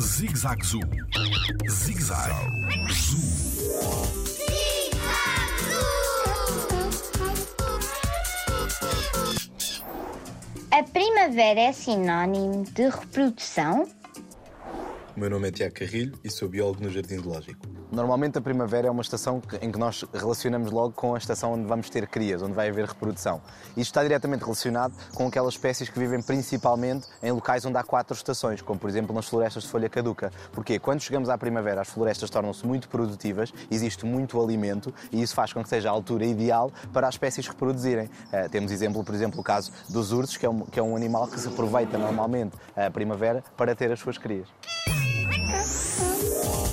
Zig Zag Zoo. Zig Zag Zoo. A primavera é sinónimo de reprodução? O meu nome é Tiago Carrilho e sou biólogo no Jardim Zoológico. Normalmente a primavera é uma estação em que nós relacionamos logo com a estação onde vamos ter crias, onde vai haver reprodução. Isto está diretamente relacionado com aquelas espécies que vivem principalmente em locais onde há quatro estações, como por exemplo nas florestas de folha caduca. Porque quando chegamos à primavera as florestas tornam-se muito produtivas, existe muito alimento e isso faz com que seja a altura ideal para as espécies reproduzirem. Eh, temos exemplo, por exemplo, o caso dos ursos, que é um, que é um animal que se aproveita normalmente a primavera para ter as suas crias.